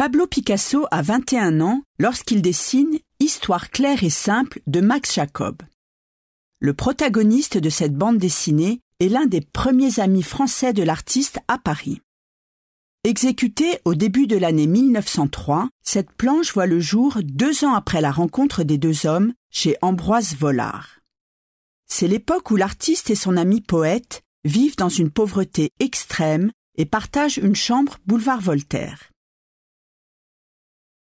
Pablo Picasso a 21 ans lorsqu'il dessine Histoire claire et simple de Max Jacob. Le protagoniste de cette bande dessinée est l'un des premiers amis français de l'artiste à Paris. Exécutée au début de l'année 1903, cette planche voit le jour deux ans après la rencontre des deux hommes chez Ambroise Vollard. C'est l'époque où l'artiste et son ami poète vivent dans une pauvreté extrême et partagent une chambre boulevard Voltaire.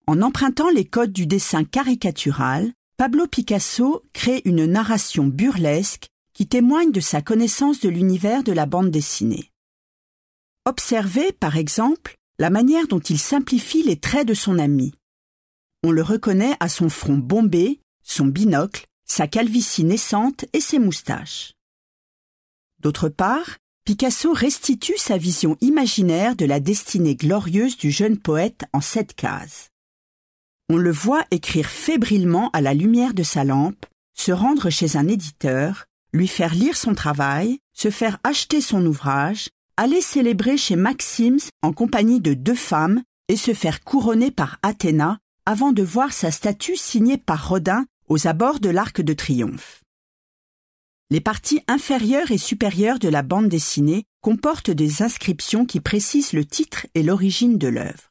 En empruntant les codes du dessin caricatural, Pablo Picasso crée une narration burlesque qui témoigne de sa connaissance de l'univers de la bande dessinée. Observez, par exemple, la manière dont il simplifie les traits de son ami. On le reconnaît à son front bombé, son binocle, sa calvitie naissante et ses moustaches. D'autre part, Picasso restitue sa vision imaginaire de la destinée glorieuse du jeune poète en sept cases. On le voit écrire fébrilement à la lumière de sa lampe, se rendre chez un éditeur, lui faire lire son travail, se faire acheter son ouvrage, aller célébrer chez Maxims en compagnie de deux femmes et se faire couronner par Athéna avant de voir sa statue signée par Rodin aux abords de l'Arc de Triomphe. Les parties inférieures et supérieures de la bande dessinée comportent des inscriptions qui précisent le titre et l'origine de l'œuvre.